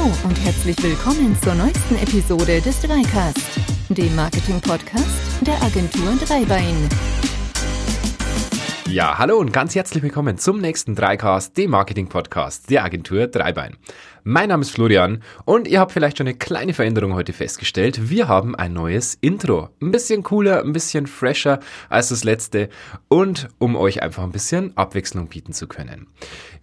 Hallo und herzlich willkommen zur neuesten Episode des Dreicast, dem Marketing-Podcast der Agentur Dreibein. Ja, hallo und ganz herzlich willkommen zum nächsten Dreicast, dem Marketing-Podcast der Agentur Dreibein. Mein Name ist Florian und ihr habt vielleicht schon eine kleine Veränderung heute festgestellt. Wir haben ein neues Intro. Ein bisschen cooler, ein bisschen fresher als das letzte und um euch einfach ein bisschen Abwechslung bieten zu können.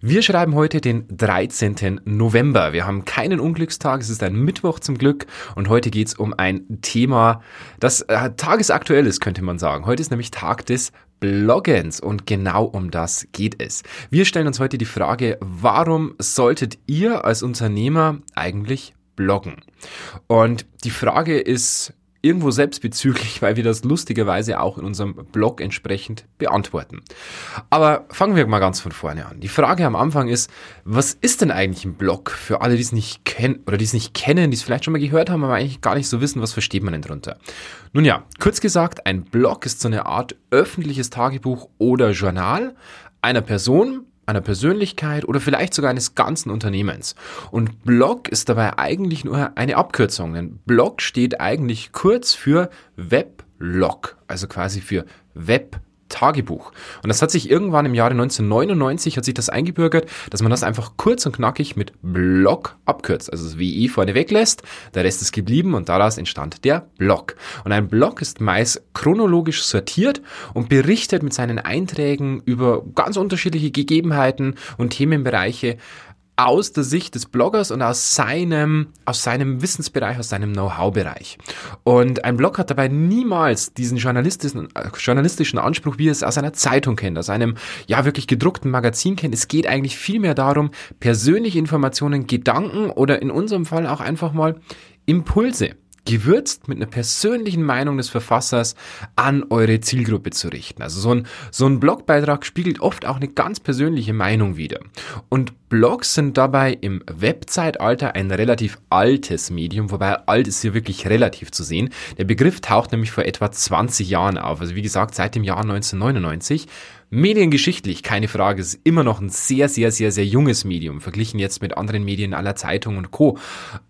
Wir schreiben heute den 13. November. Wir haben keinen Unglückstag, es ist ein Mittwoch zum Glück und heute geht es um ein Thema, das äh, tagesaktuell ist, könnte man sagen. Heute ist nämlich Tag des Bloggens und genau um das geht es. Wir stellen uns heute die Frage, warum solltet ihr als Unternehmer eigentlich bloggen? Und die Frage ist irgendwo selbstbezüglich, weil wir das lustigerweise auch in unserem Blog entsprechend beantworten. Aber fangen wir mal ganz von vorne an. Die Frage am Anfang ist, was ist denn eigentlich ein Blog für alle, die es nicht kennen oder die es nicht kennen, die es vielleicht schon mal gehört haben, aber eigentlich gar nicht so wissen, was versteht man denn drunter? Nun ja, kurz gesagt, ein Blog ist so eine Art öffentliches Tagebuch oder Journal einer Person, einer Persönlichkeit oder vielleicht sogar eines ganzen Unternehmens. Und Blog ist dabei eigentlich nur eine Abkürzung, denn Blog steht eigentlich kurz für Weblog, also quasi für Web Tagebuch. Und das hat sich irgendwann im Jahre 1999 hat sich das eingebürgert, dass man das einfach kurz und knackig mit Blog abkürzt. Also das WI vorne weglässt, der Rest ist geblieben und daraus entstand der Blog. Und ein Blog ist meist chronologisch sortiert und berichtet mit seinen Einträgen über ganz unterschiedliche Gegebenheiten und Themenbereiche aus der Sicht des Bloggers und aus seinem, aus seinem Wissensbereich, aus seinem Know-how-Bereich. Und ein Blog hat dabei niemals diesen journalistischen, journalistischen Anspruch, wie er es aus einer Zeitung kennt, aus einem, ja, wirklich gedruckten Magazin kennt. Es geht eigentlich vielmehr darum, persönliche Informationen, Gedanken oder in unserem Fall auch einfach mal Impulse gewürzt mit einer persönlichen Meinung des Verfassers an eure Zielgruppe zu richten. Also so ein, so ein Blogbeitrag spiegelt oft auch eine ganz persönliche Meinung wider. Und Blogs sind dabei im Webzeitalter ein relativ altes Medium, wobei alt ist hier wirklich relativ zu sehen. Der Begriff taucht nämlich vor etwa 20 Jahren auf. Also wie gesagt, seit dem Jahr 1999 Mediengeschichtlich, keine Frage, ist immer noch ein sehr, sehr, sehr, sehr junges Medium, verglichen jetzt mit anderen Medien aller Zeitung und Co.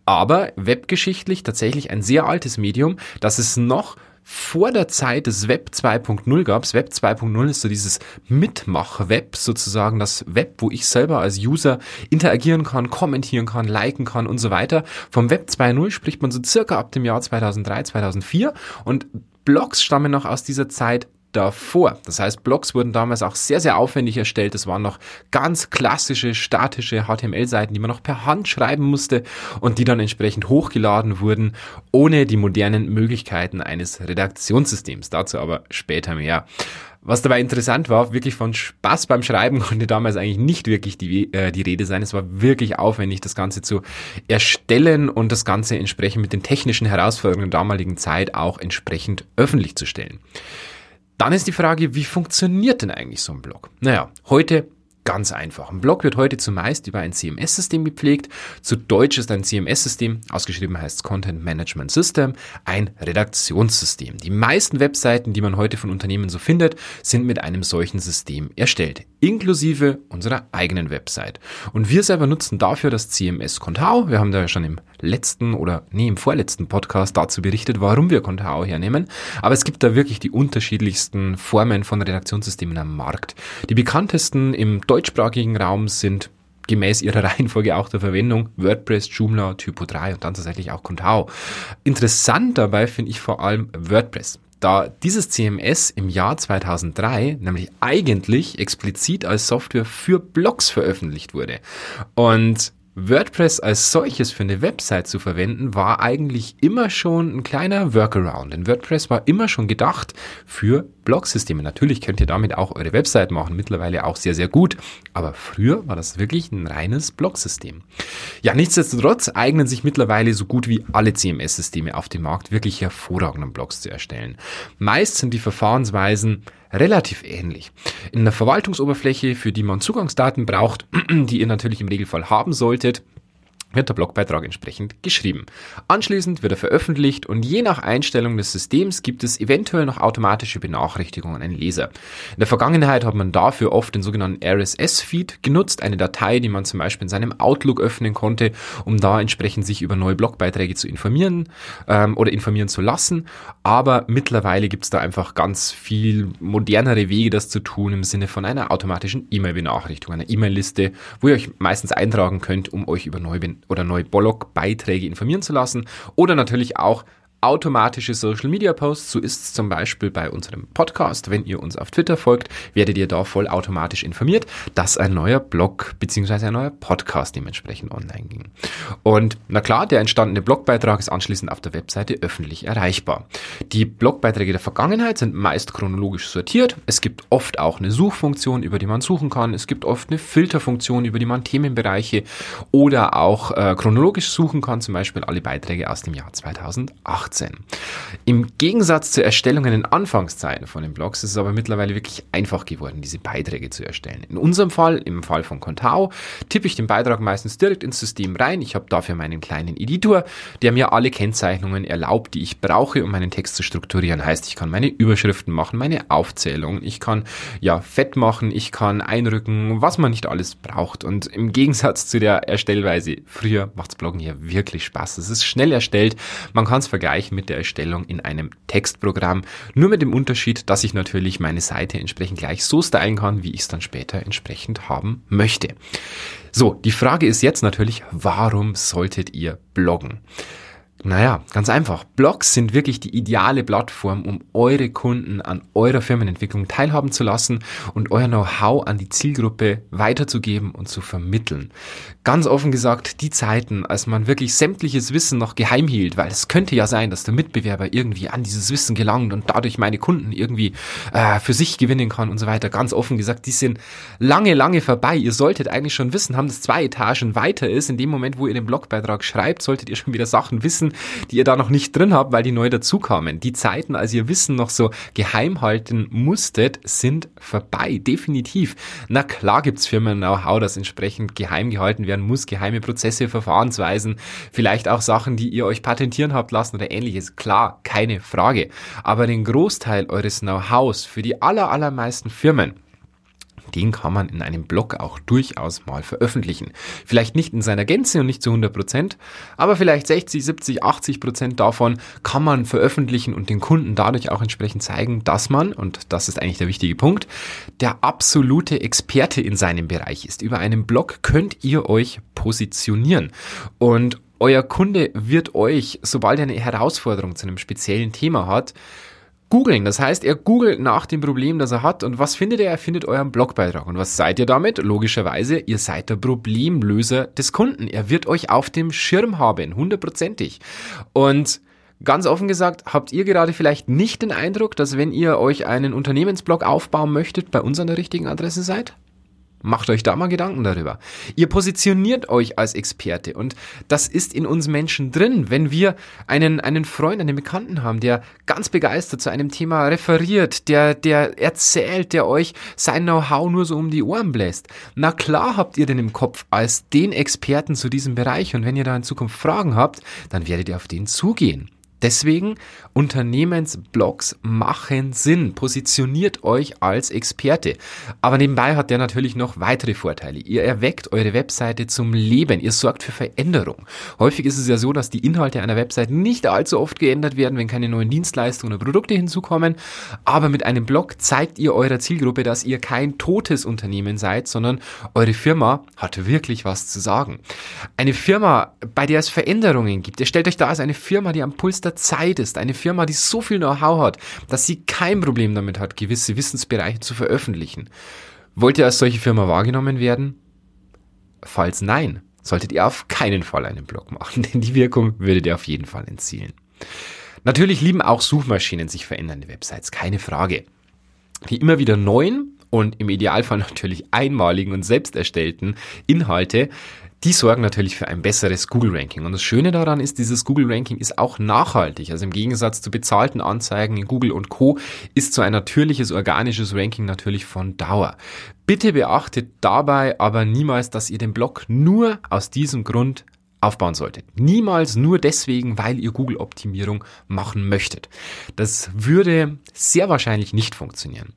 Aber webgeschichtlich tatsächlich ein sehr altes Medium, das es noch vor der Zeit des Web 2.0 gab. Web 2.0 ist so dieses Mitmach-Web sozusagen, das Web, wo ich selber als User interagieren kann, kommentieren kann, liken kann und so weiter. Vom Web 2.0 spricht man so circa ab dem Jahr 2003, 2004 und Blogs stammen noch aus dieser Zeit davor. Das heißt, Blogs wurden damals auch sehr, sehr aufwendig erstellt. Es waren noch ganz klassische, statische HTML-Seiten, die man noch per Hand schreiben musste und die dann entsprechend hochgeladen wurden, ohne die modernen Möglichkeiten eines Redaktionssystems. Dazu aber später mehr. Was dabei interessant war, wirklich von Spaß beim Schreiben konnte damals eigentlich nicht wirklich die, äh, die Rede sein. Es war wirklich aufwendig, das Ganze zu erstellen und das Ganze entsprechend mit den technischen Herausforderungen der damaligen Zeit auch entsprechend öffentlich zu stellen. Dann ist die Frage, wie funktioniert denn eigentlich so ein Blog? Naja, heute Ganz einfach. Ein Blog wird heute zumeist über ein CMS-System gepflegt. Zu Deutsch ist ein CMS-System, ausgeschrieben heißt Content Management System, ein Redaktionssystem. Die meisten Webseiten, die man heute von Unternehmen so findet, sind mit einem solchen System erstellt, inklusive unserer eigenen Website. Und wir selber nutzen dafür das CMS Contao. Wir haben da ja schon im letzten oder nee, im vorletzten Podcast dazu berichtet, warum wir Contao hernehmen. Aber es gibt da wirklich die unterschiedlichsten Formen von Redaktionssystemen am Markt. Die bekanntesten im Deutsch deutschsprachigen Raum sind gemäß ihrer Reihenfolge auch der Verwendung WordPress, Joomla, Typo 3 und dann tatsächlich auch Contao. Interessant dabei finde ich vor allem WordPress. Da dieses CMS im Jahr 2003 nämlich eigentlich explizit als Software für Blogs veröffentlicht wurde. Und WordPress als solches für eine Website zu verwenden, war eigentlich immer schon ein kleiner Workaround. Denn WordPress war immer schon gedacht für Blog-Systeme. Natürlich könnt ihr damit auch eure Website machen, mittlerweile auch sehr, sehr gut. Aber früher war das wirklich ein reines Blog-System. Ja, nichtsdestotrotz eignen sich mittlerweile so gut wie alle CMS-Systeme auf dem Markt wirklich hervorragende Blogs zu erstellen. Meist sind die Verfahrensweisen relativ ähnlich. In einer Verwaltungsoberfläche, für die man Zugangsdaten braucht, die ihr natürlich im Regelfall haben solltet, wird der Blogbeitrag entsprechend geschrieben. Anschließend wird er veröffentlicht und je nach Einstellung des Systems gibt es eventuell noch automatische Benachrichtigungen an den Leser. In der Vergangenheit hat man dafür oft den sogenannten RSS-Feed genutzt, eine Datei, die man zum Beispiel in seinem Outlook öffnen konnte, um da entsprechend sich über neue Blogbeiträge zu informieren ähm, oder informieren zu lassen. Aber mittlerweile gibt es da einfach ganz viel modernere Wege, das zu tun, im Sinne von einer automatischen E-Mail-Benachrichtigung, einer E-Mail-Liste, wo ihr euch meistens eintragen könnt, um euch über neue oder neue Blog-Beiträge informieren zu lassen oder natürlich auch automatische Social Media Posts. So ist es zum Beispiel bei unserem Podcast. Wenn ihr uns auf Twitter folgt, werdet ihr da vollautomatisch informiert, dass ein neuer Blog bzw. ein neuer Podcast dementsprechend online ging. Und na klar, der entstandene Blogbeitrag ist anschließend auf der Webseite öffentlich erreichbar. Die Blogbeiträge der Vergangenheit sind meist chronologisch sortiert. Es gibt oft auch eine Suchfunktion, über die man suchen kann. Es gibt oft eine Filterfunktion, über die man Themenbereiche oder auch äh, chronologisch suchen kann, zum Beispiel alle Beiträge aus dem Jahr 2008. 2018. Im Gegensatz zur Erstellung in den Anfangszeiten von den Blogs ist es aber mittlerweile wirklich einfach geworden, diese Beiträge zu erstellen. In unserem Fall, im Fall von Contao, tippe ich den Beitrag meistens direkt ins System rein. Ich habe dafür meinen kleinen Editor, der mir alle Kennzeichnungen erlaubt, die ich brauche, um meinen Text zu strukturieren. Heißt, ich kann meine Überschriften machen, meine Aufzählung, ich kann ja fett machen, ich kann einrücken, was man nicht alles braucht. Und im Gegensatz zu der Erstellweise früher macht's Bloggen hier wirklich Spaß. Es ist schnell erstellt, man kann es vergleichen vergleichen mit der Erstellung in einem Textprogramm. Nur mit dem Unterschied, dass ich natürlich meine Seite entsprechend gleich so stylen kann, wie ich es dann später entsprechend haben möchte. So, die Frage ist jetzt natürlich, warum solltet ihr bloggen? Naja, ganz einfach. Blogs sind wirklich die ideale Plattform, um eure Kunden an eurer Firmenentwicklung teilhaben zu lassen und euer Know-how an die Zielgruppe weiterzugeben und zu vermitteln. Ganz offen gesagt, die Zeiten, als man wirklich sämtliches Wissen noch geheim hielt, weil es könnte ja sein, dass der Mitbewerber irgendwie an dieses Wissen gelangt und dadurch meine Kunden irgendwie äh, für sich gewinnen kann und so weiter. Ganz offen gesagt, die sind lange, lange vorbei. Ihr solltet eigentlich schon wissen haben, dass zwei Etagen weiter ist. In dem Moment, wo ihr den Blogbeitrag schreibt, solltet ihr schon wieder Sachen wissen, Wissen, die ihr da noch nicht drin habt, weil die neu dazukamen. Die Zeiten, als ihr Wissen noch so geheim halten musstet, sind vorbei. Definitiv. Na klar gibt's Firmen-Know-how, das entsprechend geheim gehalten werden muss. Geheime Prozesse, Verfahrensweisen, vielleicht auch Sachen, die ihr euch patentieren habt lassen oder ähnliches. Klar, keine Frage. Aber den Großteil eures Know-hows für die aller, allermeisten Firmen den kann man in einem Blog auch durchaus mal veröffentlichen. Vielleicht nicht in seiner Gänze und nicht zu 100 Prozent, aber vielleicht 60, 70, 80 Prozent davon kann man veröffentlichen und den Kunden dadurch auch entsprechend zeigen, dass man, und das ist eigentlich der wichtige Punkt, der absolute Experte in seinem Bereich ist. Über einen Blog könnt ihr euch positionieren und euer Kunde wird euch, sobald er eine Herausforderung zu einem speziellen Thema hat, googeln. Das heißt, er googelt nach dem Problem, das er hat. Und was findet er? Er findet euren Blogbeitrag. Und was seid ihr damit? Logischerweise, ihr seid der Problemlöser des Kunden. Er wird euch auf dem Schirm haben, hundertprozentig. Und Ganz offen gesagt, habt ihr gerade vielleicht nicht den Eindruck, dass wenn ihr euch einen Unternehmensblog aufbauen möchtet, bei uns an der richtigen Adresse seid? Macht euch da mal Gedanken darüber. Ihr positioniert euch als Experte und das ist in uns Menschen drin. Wenn wir einen, einen Freund, einen Bekannten haben, der ganz begeistert zu einem Thema referiert, der, der erzählt, der euch sein Know-how nur so um die Ohren bläst. Na klar habt ihr den im Kopf als den Experten zu diesem Bereich und wenn ihr da in Zukunft Fragen habt, dann werdet ihr auf den zugehen. Deswegen Unternehmensblogs machen Sinn. Positioniert euch als Experte. Aber nebenbei hat der natürlich noch weitere Vorteile. Ihr erweckt eure Webseite zum Leben. Ihr sorgt für Veränderung. Häufig ist es ja so, dass die Inhalte einer Webseite nicht allzu oft geändert werden, wenn keine neuen Dienstleistungen oder Produkte hinzukommen. Aber mit einem Blog zeigt ihr eurer Zielgruppe, dass ihr kein totes Unternehmen seid, sondern eure Firma hat wirklich was zu sagen. Eine Firma, bei der es Veränderungen gibt. Ihr stellt euch da als eine Firma, die am Puls der Zeit ist. Eine Firma, die so viel Know-how hat, dass sie kein Problem damit hat, gewisse Wissensbereiche zu veröffentlichen. Wollt ihr als solche Firma wahrgenommen werden? Falls nein, solltet ihr auf keinen Fall einen Blog machen, denn die Wirkung würdet ihr auf jeden Fall entzielen. Natürlich lieben auch Suchmaschinen sich verändernde Websites, keine Frage. Die immer wieder neuen und im Idealfall natürlich einmaligen und selbst erstellten Inhalte die sorgen natürlich für ein besseres Google-Ranking. Und das Schöne daran ist, dieses Google-Ranking ist auch nachhaltig. Also im Gegensatz zu bezahlten Anzeigen in Google und Co. ist so ein natürliches, organisches Ranking natürlich von Dauer. Bitte beachtet dabei aber niemals, dass ihr den Blog nur aus diesem Grund aufbauen solltet. Niemals nur deswegen, weil ihr Google-Optimierung machen möchtet. Das würde sehr wahrscheinlich nicht funktionieren.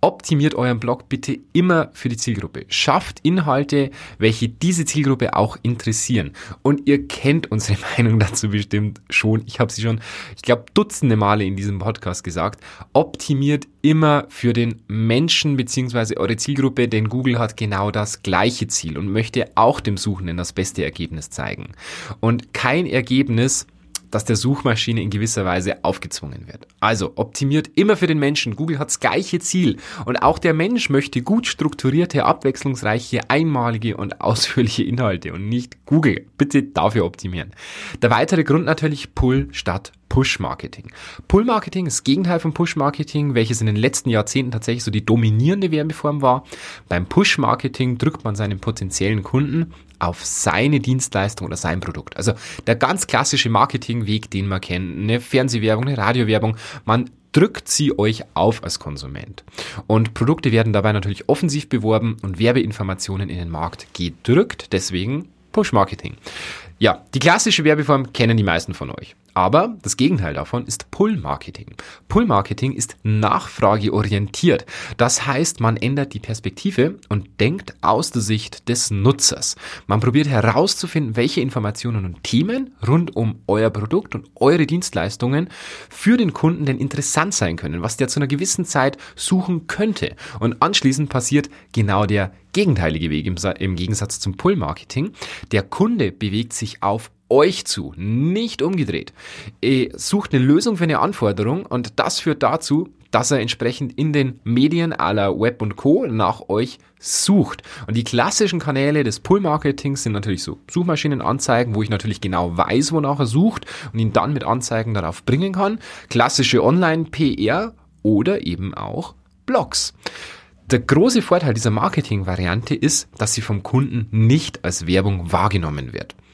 Optimiert euren Blog bitte immer für die Zielgruppe. Schafft Inhalte, welche diese Zielgruppe auch interessieren. Und ihr kennt unsere Meinung dazu bestimmt schon. Ich habe sie schon, ich glaube, dutzende Male in diesem Podcast gesagt. Optimiert immer für den Menschen bzw. eure Zielgruppe, denn Google hat genau das gleiche Ziel und möchte auch dem Suchenden das beste Ergebnis zeigen. Und kein Ergebnis das der Suchmaschine in gewisser Weise aufgezwungen wird. Also optimiert immer für den Menschen. Google hat das gleiche Ziel. Und auch der Mensch möchte gut strukturierte, abwechslungsreiche, einmalige und ausführliche Inhalte und nicht Google. Bitte dafür optimieren. Der weitere Grund natürlich Pull statt Push-Marketing. Pull-Marketing ist das Gegenteil von Push-Marketing, welches in den letzten Jahrzehnten tatsächlich so die dominierende Werbeform war. Beim Push-Marketing drückt man seinen potenziellen Kunden auf seine Dienstleistung oder sein Produkt. Also der ganz klassische Marketingweg, den man kennt, eine Fernsehwerbung, eine Radiowerbung, man drückt sie euch auf als Konsument. Und Produkte werden dabei natürlich offensiv beworben und Werbeinformationen in den Markt gedrückt, deswegen Push-Marketing. Ja, die klassische Werbeform kennen die meisten von euch. Aber das Gegenteil davon ist Pull-Marketing. Pull-Marketing ist nachfrageorientiert. Das heißt, man ändert die Perspektive und denkt aus der Sicht des Nutzers. Man probiert herauszufinden, welche Informationen und Themen rund um euer Produkt und eure Dienstleistungen für den Kunden denn interessant sein können, was der zu einer gewissen Zeit suchen könnte. Und anschließend passiert genau der gegenteilige Weg im, Gegensatz zum Pull-Marketing. Der Kunde bewegt sich auf euch zu, nicht umgedreht. Ihr sucht eine Lösung für eine Anforderung und das führt dazu, dass er entsprechend in den Medien aller Web und Co. nach euch sucht. Und die klassischen Kanäle des Pull-Marketings sind natürlich so Suchmaschinenanzeigen, wo ich natürlich genau weiß, wonach er sucht und ihn dann mit Anzeigen darauf bringen kann. Klassische Online-PR oder eben auch Blogs. Der große Vorteil dieser Marketing-Variante ist, dass sie vom Kunden nicht als Werbung wahrgenommen wird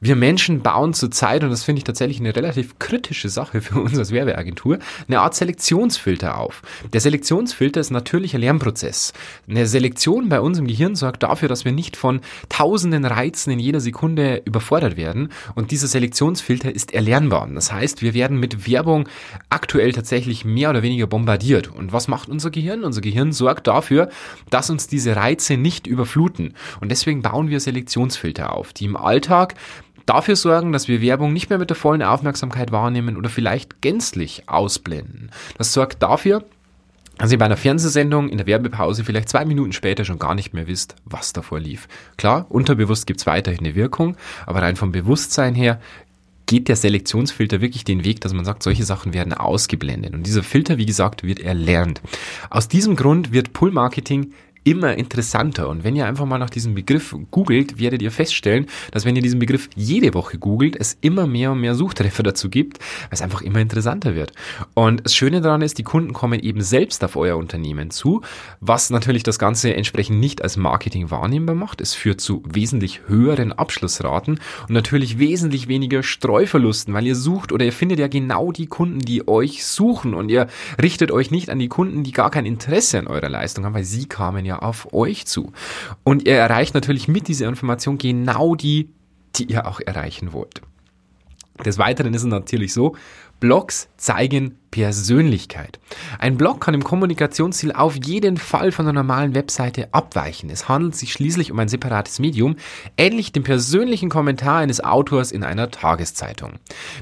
wir Menschen bauen zurzeit, und das finde ich tatsächlich eine relativ kritische Sache für uns als Werbeagentur, eine Art Selektionsfilter auf. Der Selektionsfilter ist natürlicher Lernprozess. Eine Selektion bei uns im Gehirn sorgt dafür, dass wir nicht von tausenden Reizen in jeder Sekunde überfordert werden. Und dieser Selektionsfilter ist erlernbar. Das heißt, wir werden mit Werbung aktuell tatsächlich mehr oder weniger bombardiert. Und was macht unser Gehirn? Unser Gehirn sorgt dafür, dass uns diese Reize nicht überfluten. Und deswegen bauen wir Selektionsfilter auf, die im Alltag dafür sorgen, dass wir Werbung nicht mehr mit der vollen Aufmerksamkeit wahrnehmen oder vielleicht gänzlich ausblenden. Das sorgt dafür, dass ihr bei einer Fernsehsendung in der Werbepause vielleicht zwei Minuten später schon gar nicht mehr wisst, was davor lief. Klar, unterbewusst gibt's weiterhin eine Wirkung, aber rein vom Bewusstsein her geht der Selektionsfilter wirklich den Weg, dass man sagt, solche Sachen werden ausgeblendet. Und dieser Filter, wie gesagt, wird erlernt. Aus diesem Grund wird Pull-Marketing immer interessanter. Und wenn ihr einfach mal nach diesem Begriff googelt, werdet ihr feststellen, dass wenn ihr diesen Begriff jede Woche googelt, es immer mehr und mehr Suchtreffer dazu gibt, weil es einfach immer interessanter wird. Und das Schöne daran ist, die Kunden kommen eben selbst auf euer Unternehmen zu, was natürlich das Ganze entsprechend nicht als Marketing wahrnehmbar macht. Es führt zu wesentlich höheren Abschlussraten und natürlich wesentlich weniger Streuverlusten, weil ihr sucht oder ihr findet ja genau die Kunden, die euch suchen und ihr richtet euch nicht an die Kunden, die gar kein Interesse an eurer Leistung haben, weil sie kamen ja auf euch zu. Und ihr erreicht natürlich mit dieser Information genau die, die ihr auch erreichen wollt. Des Weiteren ist es natürlich so, Blogs zeigen Persönlichkeit. Ein Blog kann im Kommunikationsziel auf jeden Fall von einer normalen Webseite abweichen. Es handelt sich schließlich um ein separates Medium, ähnlich dem persönlichen Kommentar eines Autors in einer Tageszeitung.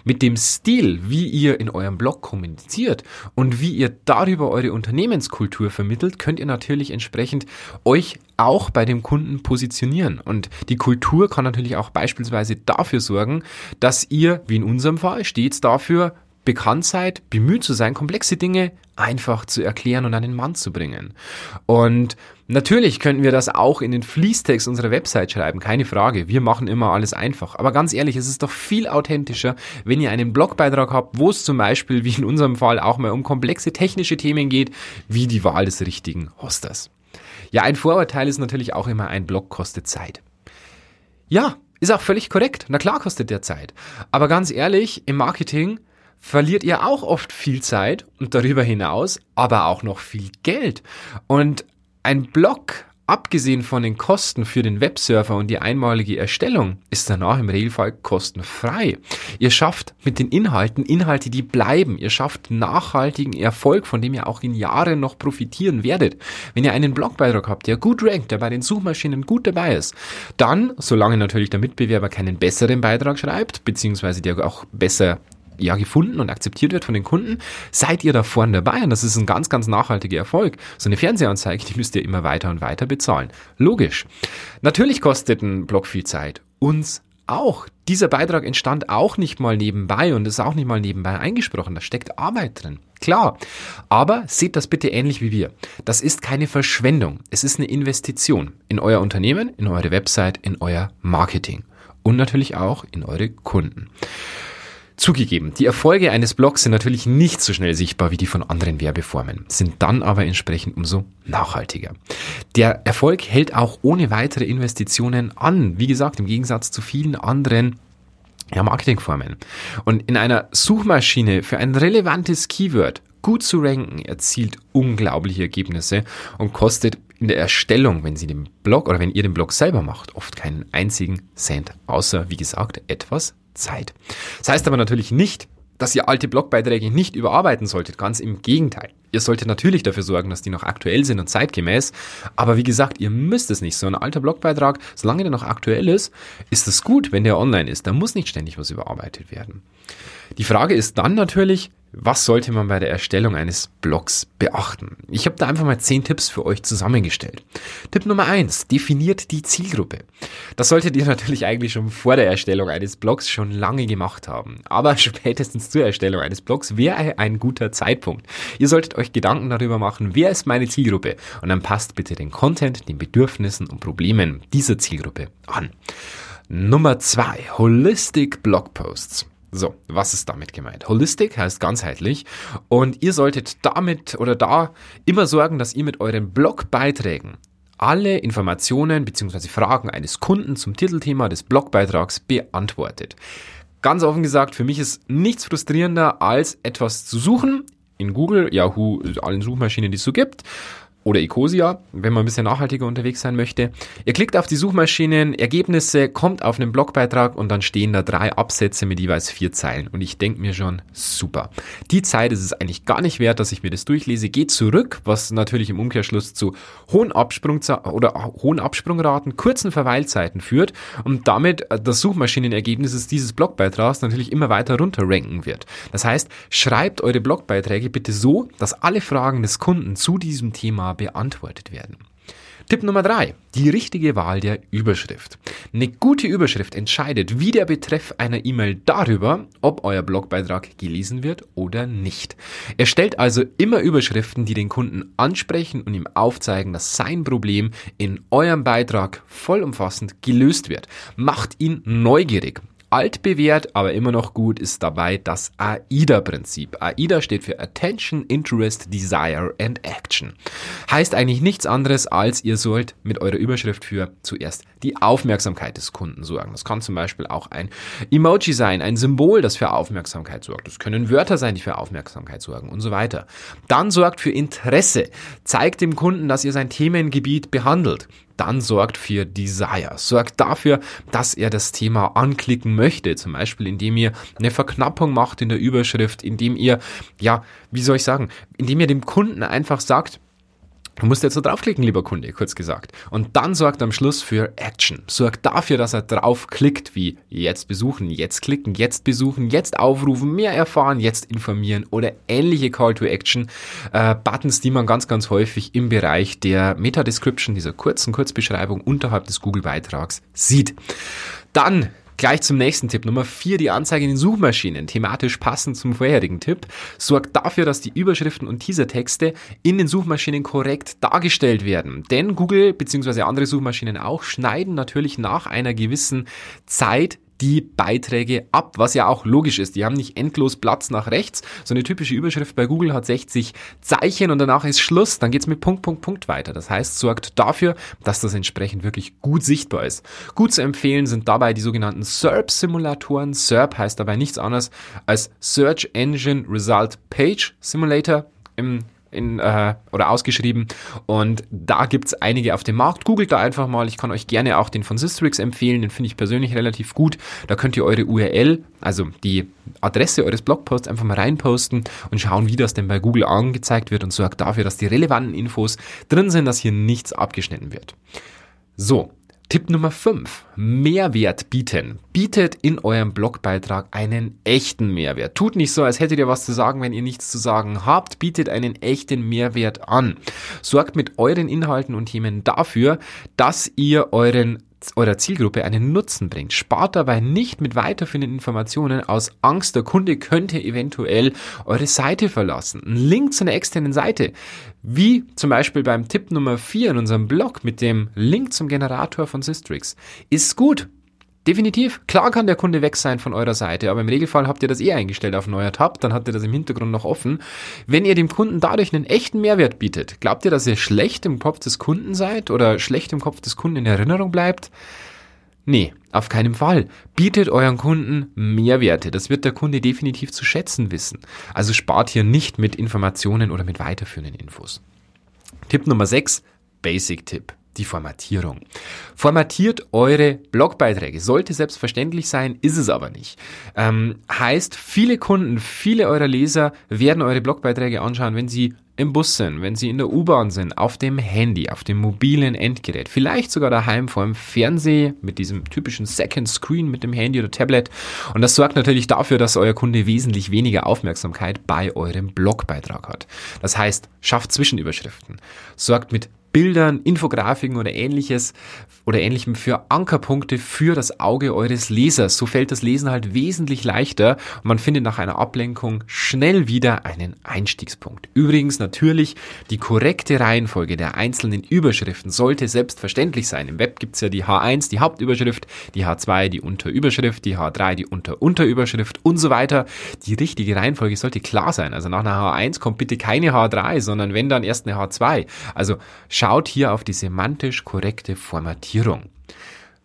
Mit dem Stil, wie ihr in eurem Blog kommuniziert und wie ihr darüber eure Unternehmenskultur vermittelt, könnt ihr natürlich entsprechend euch auch bei dem Kunden positionieren. Und die Kultur kann natürlich auch beispielsweise dafür sorgen, dass ihr, wie in unserem Fall, stets dafür bekannt seid, bemüht zu sein, komplexe Dinge einfach zu erklären und an den Mann zu bringen. Und natürlich könnten wir das auch in den Fließtext unserer Website schreiben, keine Frage. Wir machen immer alles einfach. Aber ganz ehrlich, es ist doch viel authentischer, wenn ihr einen Blogbeitrag habt, wo es zum Beispiel, wie in unserem Fall, auch mal um komplexe technische Themen geht, wie die Wahl des richtigen Hosters. Ja, ein Vorurteil ist natürlich auch immer, ein Blog kostet Zeit. Ja, ist auch völlig korrekt. Na klar kostet der Zeit. Aber ganz ehrlich, im Marketing verliert ihr auch oft viel Zeit und darüber hinaus aber auch noch viel Geld. Und ein Blog Abgesehen von den Kosten für den Webserver und die einmalige Erstellung ist danach im Regelfall kostenfrei. Ihr schafft mit den Inhalten Inhalte, die bleiben. Ihr schafft nachhaltigen Erfolg, von dem ihr auch in Jahren noch profitieren werdet. Wenn ihr einen Blogbeitrag habt, der gut rankt, der bei den Suchmaschinen gut dabei ist, dann, solange natürlich der Mitbewerber keinen besseren Beitrag schreibt, beziehungsweise der auch besser ja gefunden und akzeptiert wird von den Kunden, seid ihr da vorne dabei und das ist ein ganz, ganz nachhaltiger Erfolg. So eine Fernsehanzeige, die müsst ihr immer weiter und weiter bezahlen. Logisch. Natürlich kostet ein Blog viel Zeit. Uns auch. Dieser Beitrag entstand auch nicht mal nebenbei und ist auch nicht mal nebenbei eingesprochen. Da steckt Arbeit drin. Klar. Aber seht das bitte ähnlich wie wir. Das ist keine Verschwendung. Es ist eine Investition in euer Unternehmen, in eure Website, in euer Marketing und natürlich auch in eure Kunden. Zugegeben, die Erfolge eines Blogs sind natürlich nicht so schnell sichtbar wie die von anderen Werbeformen, sind dann aber entsprechend umso nachhaltiger. Der Erfolg hält auch ohne weitere Investitionen an, wie gesagt, im Gegensatz zu vielen anderen ja, Marketingformen. Und in einer Suchmaschine für ein relevantes Keyword gut zu ranken, erzielt unglaubliche Ergebnisse und kostet in der Erstellung, wenn Sie den Blog oder wenn ihr den Blog selber macht, oft keinen einzigen Cent, außer, wie gesagt, etwas Zeit. Das heißt aber natürlich nicht, dass ihr alte Blogbeiträge nicht überarbeiten solltet. Ganz im Gegenteil. Ihr solltet natürlich dafür sorgen, dass die noch aktuell sind und zeitgemäß. Aber wie gesagt, ihr müsst es nicht. So ein alter Blogbeitrag, solange der noch aktuell ist, ist es gut, wenn der online ist. Da muss nicht ständig was überarbeitet werden. Die Frage ist dann natürlich, was sollte man bei der Erstellung eines Blogs beachten? Ich habe da einfach mal zehn Tipps für euch zusammengestellt. Tipp Nummer eins: definiert die Zielgruppe. Das solltet ihr natürlich eigentlich schon vor der Erstellung eines Blogs schon lange gemacht haben. Aber spätestens zur Erstellung eines Blogs wäre ein guter Zeitpunkt. Ihr solltet euch Gedanken darüber machen, wer ist meine Zielgruppe? Und dann passt bitte den Content, den Bedürfnissen und Problemen dieser Zielgruppe an. Nummer zwei: Holistic Blogposts. So, was ist damit gemeint? Holistic heißt ganzheitlich und ihr solltet damit oder da immer sorgen, dass ihr mit euren Blogbeiträgen alle Informationen bzw. Fragen eines Kunden zum Titelthema des Blogbeitrags beantwortet. Ganz offen gesagt, für mich ist nichts frustrierender, als etwas zu suchen in Google, Yahoo, allen Suchmaschinen, die es so gibt oder Ecosia, wenn man ein bisschen nachhaltiger unterwegs sein möchte. Ihr klickt auf die Suchmaschinen, Ergebnisse, kommt auf einen Blogbeitrag und dann stehen da drei Absätze mit jeweils vier Zeilen. Und ich denke mir schon, super. Die Zeit ist es eigentlich gar nicht wert, dass ich mir das durchlese. Geht zurück, was natürlich im Umkehrschluss zu hohen Absprung oder hohen Absprungraten, kurzen Verweilzeiten führt und damit das Suchmaschinenergebnis dieses Blogbeitrags natürlich immer weiter runter ranken wird. Das heißt, schreibt eure Blogbeiträge bitte so, dass alle Fragen des Kunden zu diesem Thema beantwortet werden. Tipp Nummer drei: Die richtige Wahl der Überschrift. Eine gute Überschrift entscheidet, wie der Betreff einer E-Mail darüber, ob euer Blogbeitrag gelesen wird oder nicht. Erstellt also immer Überschriften, die den Kunden ansprechen und ihm aufzeigen, dass sein Problem in eurem Beitrag vollumfassend gelöst wird. Macht ihn neugierig altbewährt, aber immer noch gut ist dabei das AIDA-Prinzip. AIDA steht für Attention, Interest, Desire and Action. Heißt eigentlich nichts anderes, als ihr sollt mit eurer Überschrift für zuerst die Aufmerksamkeit des Kunden sorgen. Das kann zum Beispiel auch ein Emoji sein, ein Symbol, das für Aufmerksamkeit sorgt. Das können Wörter sein, die für Aufmerksamkeit sorgen und so weiter. Dann sorgt für Interesse. Zeigt dem Kunden, dass ihr sein Themengebiet behandelt dann sorgt für Desire. Sorgt dafür, dass er das Thema anklicken möchte. Zum Beispiel, indem ihr eine Verknappung macht in der Überschrift, indem ihr, ja, wie soll ich sagen, indem ihr dem Kunden einfach sagt, Du musst jetzt so draufklicken, lieber Kunde, kurz gesagt. Und dann sorgt am Schluss für Action. Sorgt dafür, dass er draufklickt, wie jetzt besuchen, jetzt klicken, jetzt besuchen, jetzt aufrufen, mehr erfahren, jetzt informieren oder ähnliche Call to Action äh, Buttons, die man ganz, ganz häufig im Bereich der Meta Description, dieser kurzen Kurzbeschreibung unterhalb des Google-Beitrags sieht. Dann Gleich zum nächsten Tipp. Nummer vier, die Anzeige in den Suchmaschinen. Thematisch passend zum vorherigen Tipp. Sorgt dafür, dass die Überschriften und Teasertexte in den Suchmaschinen korrekt dargestellt werden. Denn Google bzw. andere Suchmaschinen auch schneiden natürlich nach einer gewissen Zeit die Beiträge ab, was ja auch logisch ist. Die haben nicht endlos Platz nach rechts. So eine typische Überschrift bei Google hat 60 Zeichen und danach ist Schluss. Dann geht's mit Punkt, Punkt, Punkt weiter. Das heißt, sorgt dafür, dass das entsprechend wirklich gut sichtbar ist. Gut zu empfehlen sind dabei die sogenannten SERP-Simulatoren. SERP heißt dabei nichts anderes als Search Engine Result Page Simulator. Im in, äh, oder ausgeschrieben und da gibt's einige auf dem Markt. Googelt da einfach mal. Ich kann euch gerne auch den von Systrix empfehlen. Den finde ich persönlich relativ gut. Da könnt ihr eure URL, also die Adresse eures Blogposts einfach mal reinposten und schauen, wie das denn bei Google angezeigt wird und sorgt dafür, dass die relevanten Infos drin sind, dass hier nichts abgeschnitten wird. So, Tipp Nummer 5. Mehrwert bieten. Bietet in eurem Blogbeitrag einen echten Mehrwert. Tut nicht so, als hättet ihr was zu sagen, wenn ihr nichts zu sagen habt. Bietet einen echten Mehrwert an. Sorgt mit euren Inhalten und Themen dafür, dass ihr euren eurer Zielgruppe einen Nutzen bringt. Spart dabei nicht mit weiterführenden Informationen aus Angst, der Kunde könnte eventuell eure Seite verlassen. Ein Link zu einer externen Seite, wie zum Beispiel beim Tipp Nummer 4 in unserem Blog mit dem Link zum Generator von Systrix, ist gut. Definitiv. Klar kann der Kunde weg sein von eurer Seite, aber im Regelfall habt ihr das eh eingestellt auf neuer Tab, dann habt ihr das im Hintergrund noch offen. Wenn ihr dem Kunden dadurch einen echten Mehrwert bietet, glaubt ihr, dass ihr schlecht im Kopf des Kunden seid oder schlecht im Kopf des Kunden in Erinnerung bleibt? Nee, auf keinen Fall. Bietet euren Kunden Mehrwerte. Das wird der Kunde definitiv zu schätzen wissen. Also spart hier nicht mit Informationen oder mit weiterführenden Infos. Tipp Nummer 6, Basic-Tipp die Formatierung. Formatiert eure Blogbeiträge. Sollte selbstverständlich sein, ist es aber nicht. Ähm, heißt, viele Kunden, viele eurer Leser werden eure Blogbeiträge anschauen, wenn sie im Bus sind, wenn sie in der U-Bahn sind, auf dem Handy, auf dem mobilen Endgerät, vielleicht sogar daheim vor dem Fernseher mit diesem typischen Second Screen mit dem Handy oder Tablet. Und das sorgt natürlich dafür, dass euer Kunde wesentlich weniger Aufmerksamkeit bei eurem Blogbeitrag hat. Das heißt, schafft Zwischenüberschriften, sorgt mit Bildern, Infografiken oder ähnliches oder ähnlichem für Ankerpunkte für das Auge eures Lesers. So fällt das Lesen halt wesentlich leichter und man findet nach einer Ablenkung schnell wieder einen Einstiegspunkt. Übrigens natürlich die korrekte Reihenfolge der einzelnen Überschriften sollte selbstverständlich sein. Im Web gibt's ja die H1, die Hauptüberschrift, die H2, die Unterüberschrift, die H3, die Unterunterüberschrift und so weiter. Die richtige Reihenfolge sollte klar sein. Also nach einer H1 kommt bitte keine H3, sondern wenn dann erst eine H2. Also Schaut hier auf die semantisch korrekte Formatierung.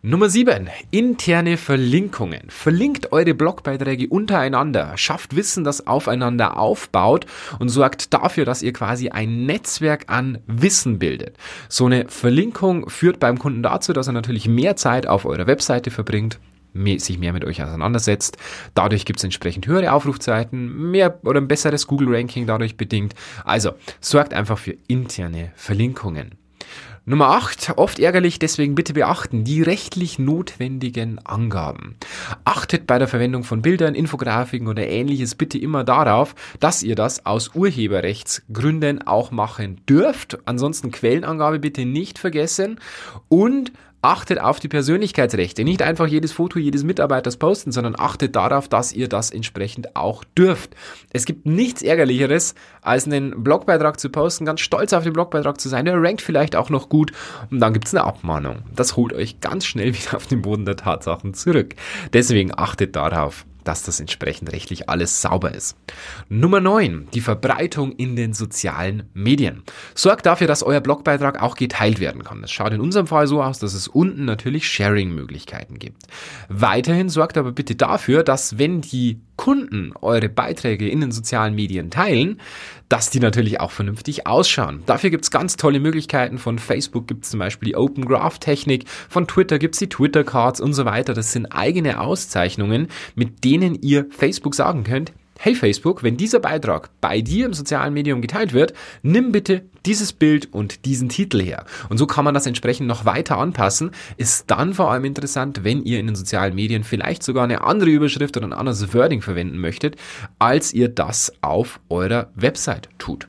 Nummer 7. Interne Verlinkungen. Verlinkt eure Blogbeiträge untereinander, schafft Wissen, das aufeinander aufbaut und sorgt dafür, dass ihr quasi ein Netzwerk an Wissen bildet. So eine Verlinkung führt beim Kunden dazu, dass er natürlich mehr Zeit auf eurer Webseite verbringt, sich mehr mit euch auseinandersetzt. Dadurch gibt es entsprechend höhere Aufrufzeiten, mehr oder ein besseres Google-Ranking dadurch bedingt. Also sorgt einfach für interne Verlinkungen. Nummer 8, oft ärgerlich, deswegen bitte beachten, die rechtlich notwendigen Angaben. Achtet bei der Verwendung von Bildern, Infografiken oder ähnliches bitte immer darauf, dass ihr das aus Urheberrechtsgründen auch machen dürft. Ansonsten Quellenangabe bitte nicht vergessen und achtet auf die Persönlichkeitsrechte. Nicht einfach jedes Foto jedes Mitarbeiters posten, sondern achtet darauf, dass ihr das entsprechend auch dürft. Es gibt nichts Ärgerlicheres, als einen Blogbeitrag zu posten, ganz stolz auf den Blogbeitrag zu sein. Der rankt vielleicht auch noch gut und dann gibt es eine Abmahnung. Das holt euch ganz schnell wieder auf den Boden der Tatsachen zurück. Deswegen achtet darauf dass das entsprechend rechtlich alles sauber ist. Nummer 9. Die Verbreitung in den sozialen Medien. Sorgt dafür, dass euer Blogbeitrag auch geteilt werden kann. Das schaut in unserem Fall so aus, dass es unten natürlich Sharing-Möglichkeiten gibt. Weiterhin sorgt aber bitte dafür, dass wenn die Kunden eure Beiträge in den sozialen Medien teilen, dass die natürlich auch vernünftig ausschauen. Dafür gibt's ganz tolle Möglichkeiten. Von Facebook gibt's zum Beispiel die Open Graph Technik, von Twitter gibt's die Twitter Cards und so weiter. Das sind eigene Auszeichnungen, mit denen ihr Facebook sagen könnt, hey Facebook, wenn dieser Beitrag bei dir im sozialen Medium geteilt wird, nimm bitte dieses Bild und diesen Titel her. Und so kann man das entsprechend noch weiter anpassen. Ist dann vor allem interessant, wenn ihr in den sozialen Medien vielleicht sogar eine andere Überschrift oder ein anderes Wording verwenden möchtet, als ihr das auf eurer Website tut.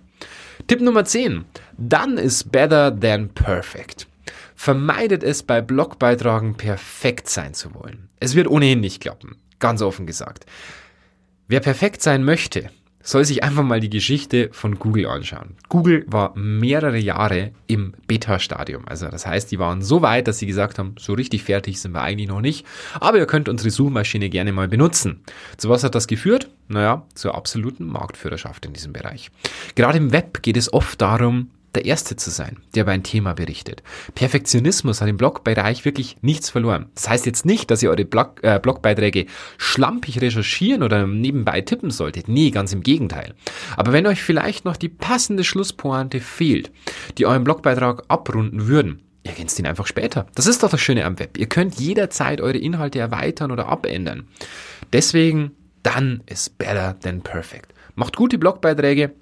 Tipp Nummer 10. Dann ist better than perfect. Vermeidet es bei Blogbeitragen perfekt sein zu wollen. Es wird ohnehin nicht klappen. Ganz offen gesagt. Wer perfekt sein möchte, soll sich einfach mal die Geschichte von Google anschauen. Google war mehrere Jahre im Beta-Stadium. Also das heißt, die waren so weit, dass sie gesagt haben, so richtig fertig sind wir eigentlich noch nicht, aber ihr könnt unsere Suchmaschine gerne mal benutzen. Zu was hat das geführt? Naja, zur absoluten Marktführerschaft in diesem Bereich. Gerade im Web geht es oft darum, der Erste zu sein, der über ein Thema berichtet. Perfektionismus hat im Blogbereich wirklich nichts verloren. Das heißt jetzt nicht, dass ihr eure Blog, äh, Blogbeiträge schlampig recherchieren oder nebenbei tippen solltet. Nee, ganz im Gegenteil. Aber wenn euch vielleicht noch die passende Schlusspointe fehlt, die euren Blogbeitrag abrunden würden, ihr ergänzt ihn einfach später. Das ist doch das Schöne am Web. Ihr könnt jederzeit eure Inhalte erweitern oder abändern. Deswegen, dann ist better than perfect. Macht gute Blogbeiträge,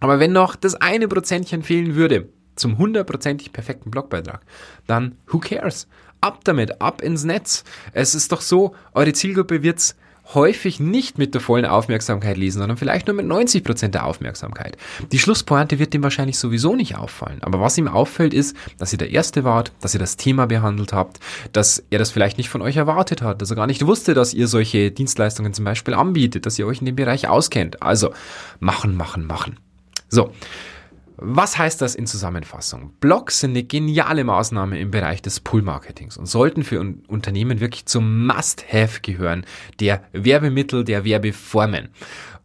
aber wenn noch das eine Prozentchen fehlen würde zum hundertprozentig perfekten Blogbeitrag, dann who cares? Ab damit, ab ins Netz. Es ist doch so, eure Zielgruppe wird's häufig nicht mit der vollen Aufmerksamkeit lesen, sondern vielleicht nur mit 90 Prozent der Aufmerksamkeit. Die Schlusspointe wird ihm wahrscheinlich sowieso nicht auffallen. Aber was ihm auffällt, ist, dass ihr der Erste wart, dass ihr das Thema behandelt habt, dass er das vielleicht nicht von euch erwartet hat, dass er gar nicht wusste, dass ihr solche Dienstleistungen zum Beispiel anbietet, dass ihr euch in dem Bereich auskennt. Also machen, machen, machen. So. Was heißt das in Zusammenfassung? Blogs sind eine geniale Maßnahme im Bereich des Pull-Marketings und sollten für un Unternehmen wirklich zum Must-Have gehören, der Werbemittel, der Werbeformen.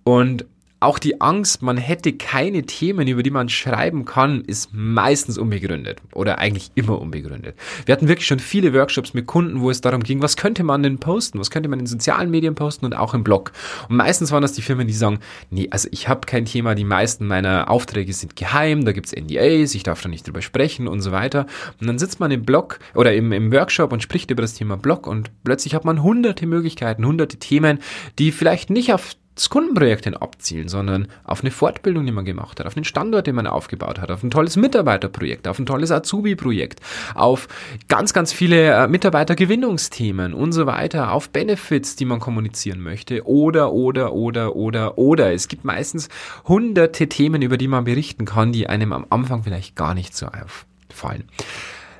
Und auch die Angst, man hätte keine Themen, über die man schreiben kann, ist meistens unbegründet oder eigentlich immer unbegründet. Wir hatten wirklich schon viele Workshops mit Kunden, wo es darum ging, was könnte man denn posten, was könnte man in sozialen Medien posten und auch im Blog. Und meistens waren das die Firmen, die sagen, nee, also ich habe kein Thema, die meisten meiner Aufträge sind geheim, da gibt's NDAs, ich darf da nicht drüber sprechen und so weiter. Und dann sitzt man im Blog oder im, im Workshop und spricht über das Thema Blog und plötzlich hat man hunderte Möglichkeiten, hunderte Themen, die vielleicht nicht auf das Kundenprojekt hin abzielen, sondern auf eine Fortbildung, die man gemacht hat, auf einen Standort, den man aufgebaut hat, auf ein tolles Mitarbeiterprojekt, auf ein tolles Azubi-Projekt, auf ganz, ganz viele äh, Mitarbeitergewinnungsthemen und so weiter, auf Benefits, die man kommunizieren möchte oder, oder, oder, oder, oder. Es gibt meistens hunderte Themen, über die man berichten kann, die einem am Anfang vielleicht gar nicht so auffallen.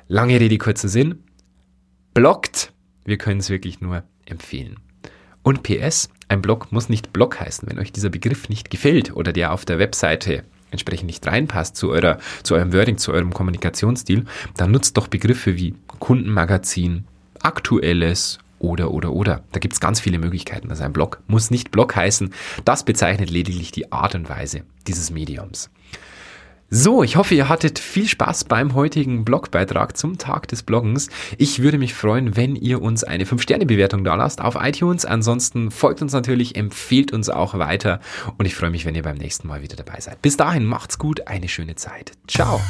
Lange Rede, kurzer Sinn. Blockt. Wir können es wirklich nur empfehlen. Und PS, ein Blog muss nicht Blog heißen. Wenn euch dieser Begriff nicht gefällt oder der auf der Webseite entsprechend nicht reinpasst zu eurer, zu eurem Wording, zu eurem Kommunikationsstil, dann nutzt doch Begriffe wie Kundenmagazin, aktuelles oder, oder, oder. Da gibt es ganz viele Möglichkeiten. Also ein Blog muss nicht Blog heißen. Das bezeichnet lediglich die Art und Weise dieses Mediums. So, ich hoffe, ihr hattet viel Spaß beim heutigen Blogbeitrag zum Tag des Bloggens. Ich würde mich freuen, wenn ihr uns eine 5-Sterne-Bewertung da lasst auf iTunes. Ansonsten folgt uns natürlich, empfehlt uns auch weiter und ich freue mich, wenn ihr beim nächsten Mal wieder dabei seid. Bis dahin, macht's gut, eine schöne Zeit. Ciao.